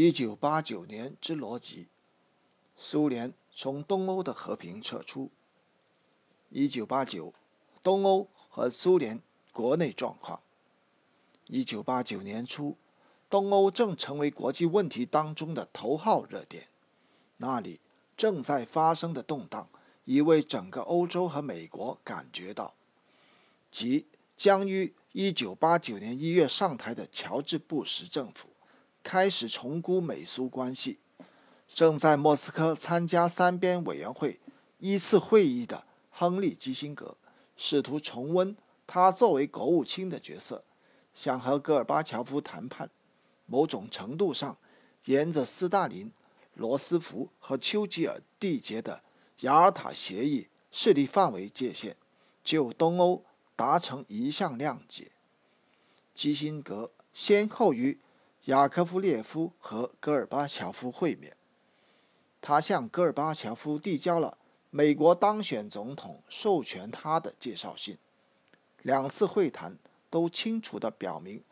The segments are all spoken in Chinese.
一九八九年之逻辑：苏联从东欧的和平撤出。一九八九，东欧和苏联国内状况。一九八九年初，东欧正成为国际问题当中的头号热点，那里正在发生的动荡，已为整个欧洲和美国感觉到。即将于一九八九年一月上台的乔治·布什政府。开始重估美苏关系。正在莫斯科参加三边委员会一次会议的亨利·基辛格，试图重温他作为国务卿的角色，想和戈尔巴乔夫谈判。某种程度上，沿着斯大林、罗斯福和丘吉尔缔结的雅尔塔协议势力范围界限，就东欧达成一项谅解。基辛格先后于。雅科夫列夫和戈尔巴乔夫会面，他向戈尔巴乔夫递交了美国当选总统授权他的介绍信。两次会谈都清楚地表明，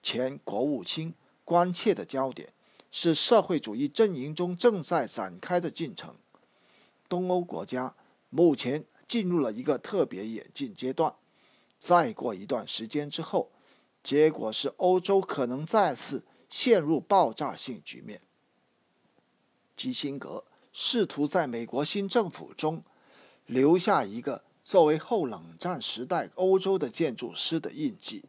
前国务卿关切的焦点是社会主义阵营中正在展开的进程。东欧国家目前进入了一个特别演进阶段，再过一段时间之后，结果是欧洲可能再次。陷入爆炸性局面。基辛格试图在美国新政府中留下一个作为后冷战时代欧洲的建筑师的印记，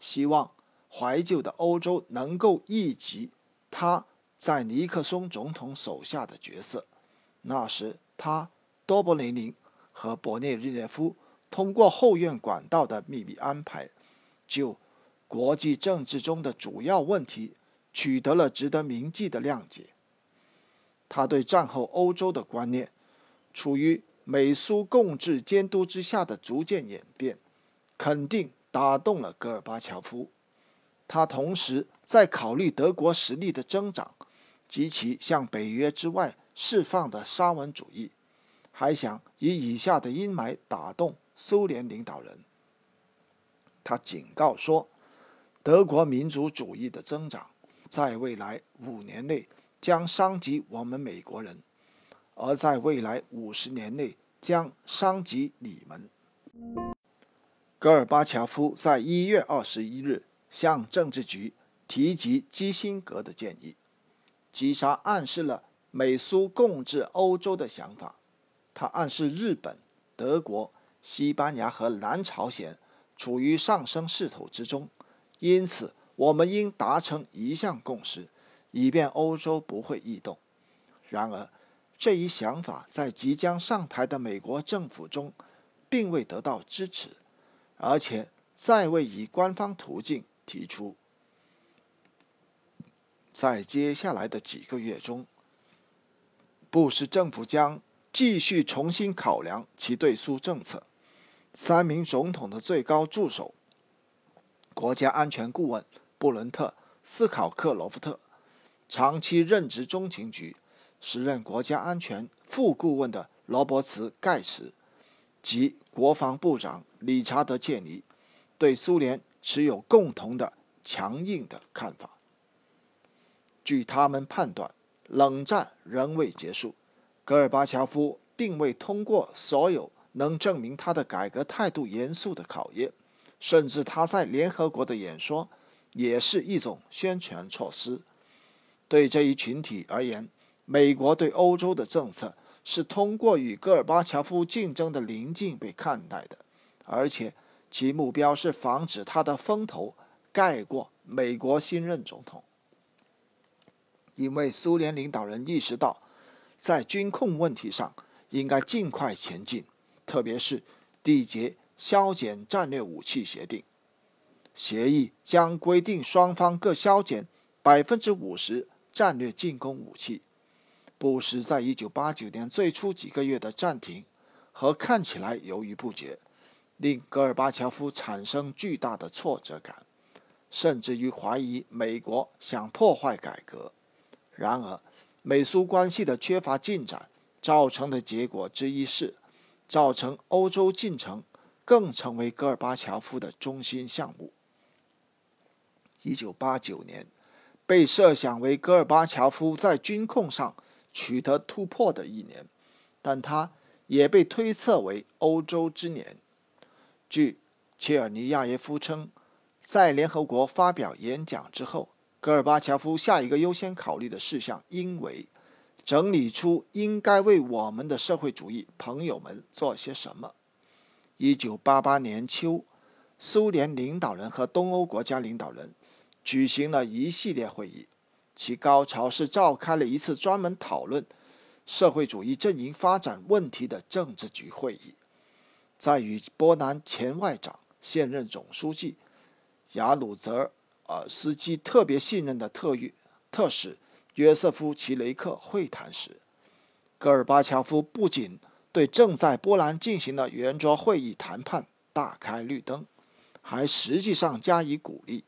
希望怀旧的欧洲能够忆及他在尼克松总统手下的角色。那时，他、多伯雷宁和博涅日涅夫通过后院管道的秘密安排，就。国际政治中的主要问题取得了值得铭记的谅解。他对战后欧洲的观念，处于美苏共治监督之下的逐渐演变，肯定打动了戈尔巴乔夫。他同时在考虑德国实力的增长及其向北约之外释放的沙文主义，还想以以下的阴霾打动苏联领导人。他警告说。德国民族主义的增长，在未来五年内将伤及我们美国人，而在未来五十年内将伤及你们。戈尔巴乔夫在一月二十一日向政治局提及基辛格的建议，击杀暗示了美苏共治欧洲的想法。他暗示日本、德国、西班牙和南朝鲜处于上升势头之中。因此，我们应达成一项共识，以便欧洲不会异动。然而，这一想法在即将上台的美国政府中并未得到支持，而且再未以官方途径提出。在接下来的几个月中，布什政府将继续重新考量其对苏政策。三名总统的最高助手。国家安全顾问布伦特·斯考克罗夫特，长期任职中情局，时任国家安全副顾问的罗伯茨·盖茨及国防部长理查德·切尼，对苏联持有共同的强硬的看法。据他们判断，冷战仍未结束，戈尔巴乔夫并未通过所有能证明他的改革态度严肃的考验。甚至他在联合国的演说也是一种宣传措施。对这一群体而言，美国对欧洲的政策是通过与戈尔巴乔夫竞争的邻近被看待的，而且其目标是防止他的风头盖过美国新任总统。因为苏联领导人意识到，在军控问题上应该尽快前进，特别是缔结。削减战略武器协定协议将规定双方各削减百分之五十战略进攻武器。布什在一九八九年最初几个月的暂停和看起来犹豫不决，令戈尔巴乔夫产生巨大的挫折感，甚至于怀疑美国想破坏改革。然而，美苏关系的缺乏进展造成的结果之一是，造成欧洲进程。更成为戈尔巴乔夫的中心项目。一九八九年，被设想为戈尔巴乔夫在军控上取得突破的一年，但他也被推测为欧洲之年。据切尔尼亚耶夫称，在联合国发表演讲之后，戈尔巴乔夫下一个优先考虑的事项应为整理出应该为我们的社会主义朋友们做些什么。一九八八年秋，苏联领导人和东欧国家领导人举行了一系列会议，其高潮是召开了一次专门讨论社会主义阵营发展问题的政治局会议。在与波兰前外长、现任总书记雅鲁泽尔斯基特别信任的特约特使约瑟夫·齐雷克会谈时，戈尔巴乔夫不仅对正在波兰进行的圆桌会议谈判大开绿灯，还实际上加以鼓励。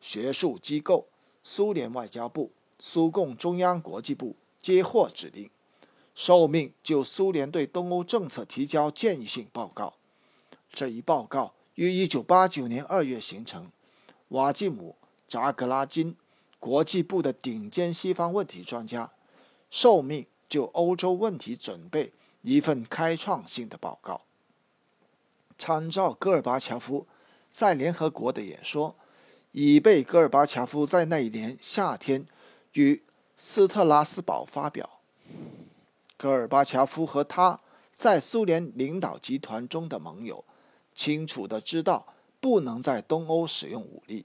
学术机构、苏联外交部、苏共中央国际部接获指令。受命就苏联对东欧政策提交建议性报告。这一报告于1989年2月形成。瓦季姆·扎格拉金，国际部的顶尖西方问题专家，受命就欧洲问题准备一份开创性的报告。参照戈尔巴乔夫在联合国的演说，已被戈尔巴乔夫在那一年夏天与斯特拉斯堡发表。戈尔巴乔夫和他在苏联领导集团中的盟友，清楚地知道不能在东欧使用武力，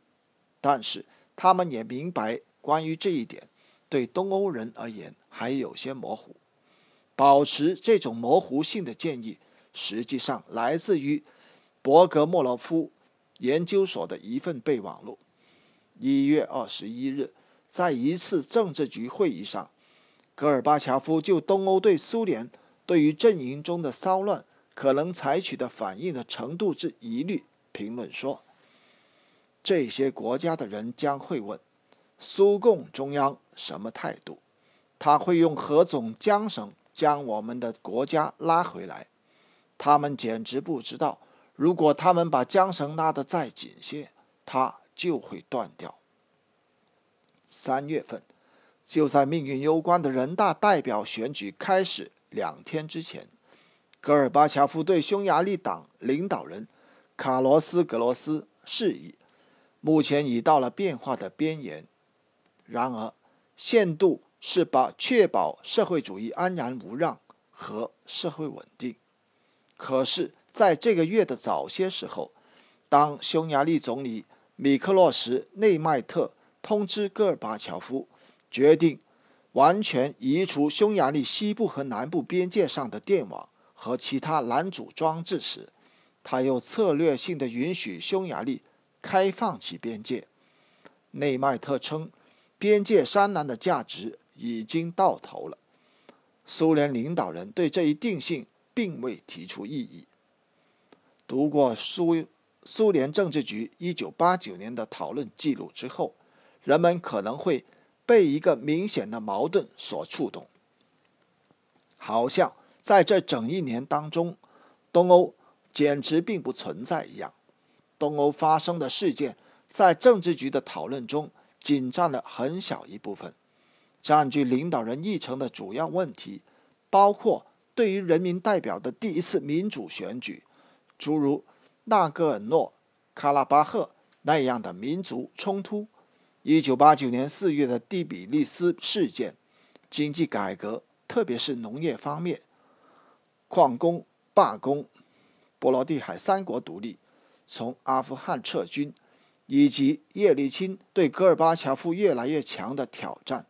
但是他们也明白，关于这一点，对东欧人而言还有些模糊。保持这种模糊性的建议，实际上来自于博格莫洛夫研究所的一份备忘录。一月二十一日，在一次政治局会议上。戈尔巴乔夫就东欧对苏联对于阵营中的骚乱可能采取的反应的程度之疑虑评论说：“这些国家的人将会问，苏共中央什么态度？他会用何种缰绳将我们的国家拉回来？他们简直不知道，如果他们把缰绳拉得再紧些，它就会断掉。”三月份。就在命运攸关的人大代表选举开始两天之前，戈尔巴乔夫对匈牙利党领导人卡罗斯·格罗斯示意，目前已到了变化的边缘。然而，限度是把确保社会主义安然无恙和社会稳定。可是，在这个月的早些时候，当匈牙利总理米克洛什内迈特通知戈尔巴乔夫，决定完全移除匈牙利西部和南部边界上的电网和其他拦阻装置时，他又策略性的允许匈牙利开放其边界。内迈特称，边界栅栏的价值已经到头了。苏联领导人对这一定性并未提出异议。读过苏苏联政治局1989年的讨论记录之后，人们可能会。被一个明显的矛盾所触动，好像在这整一年当中，东欧简直并不存在一样。东欧发生的事件在政治局的讨论中仅占了很小一部分，占据领导人议程的主要问题包括对于人民代表的第一次民主选举，诸如纳戈尔诺卡拉巴赫那样的民族冲突。一九八九年四月的第比利斯事件，经济改革，特别是农业方面，矿工罢工，波罗的海三国独立，从阿富汗撤军，以及叶利钦对戈尔巴乔夫越来越强的挑战，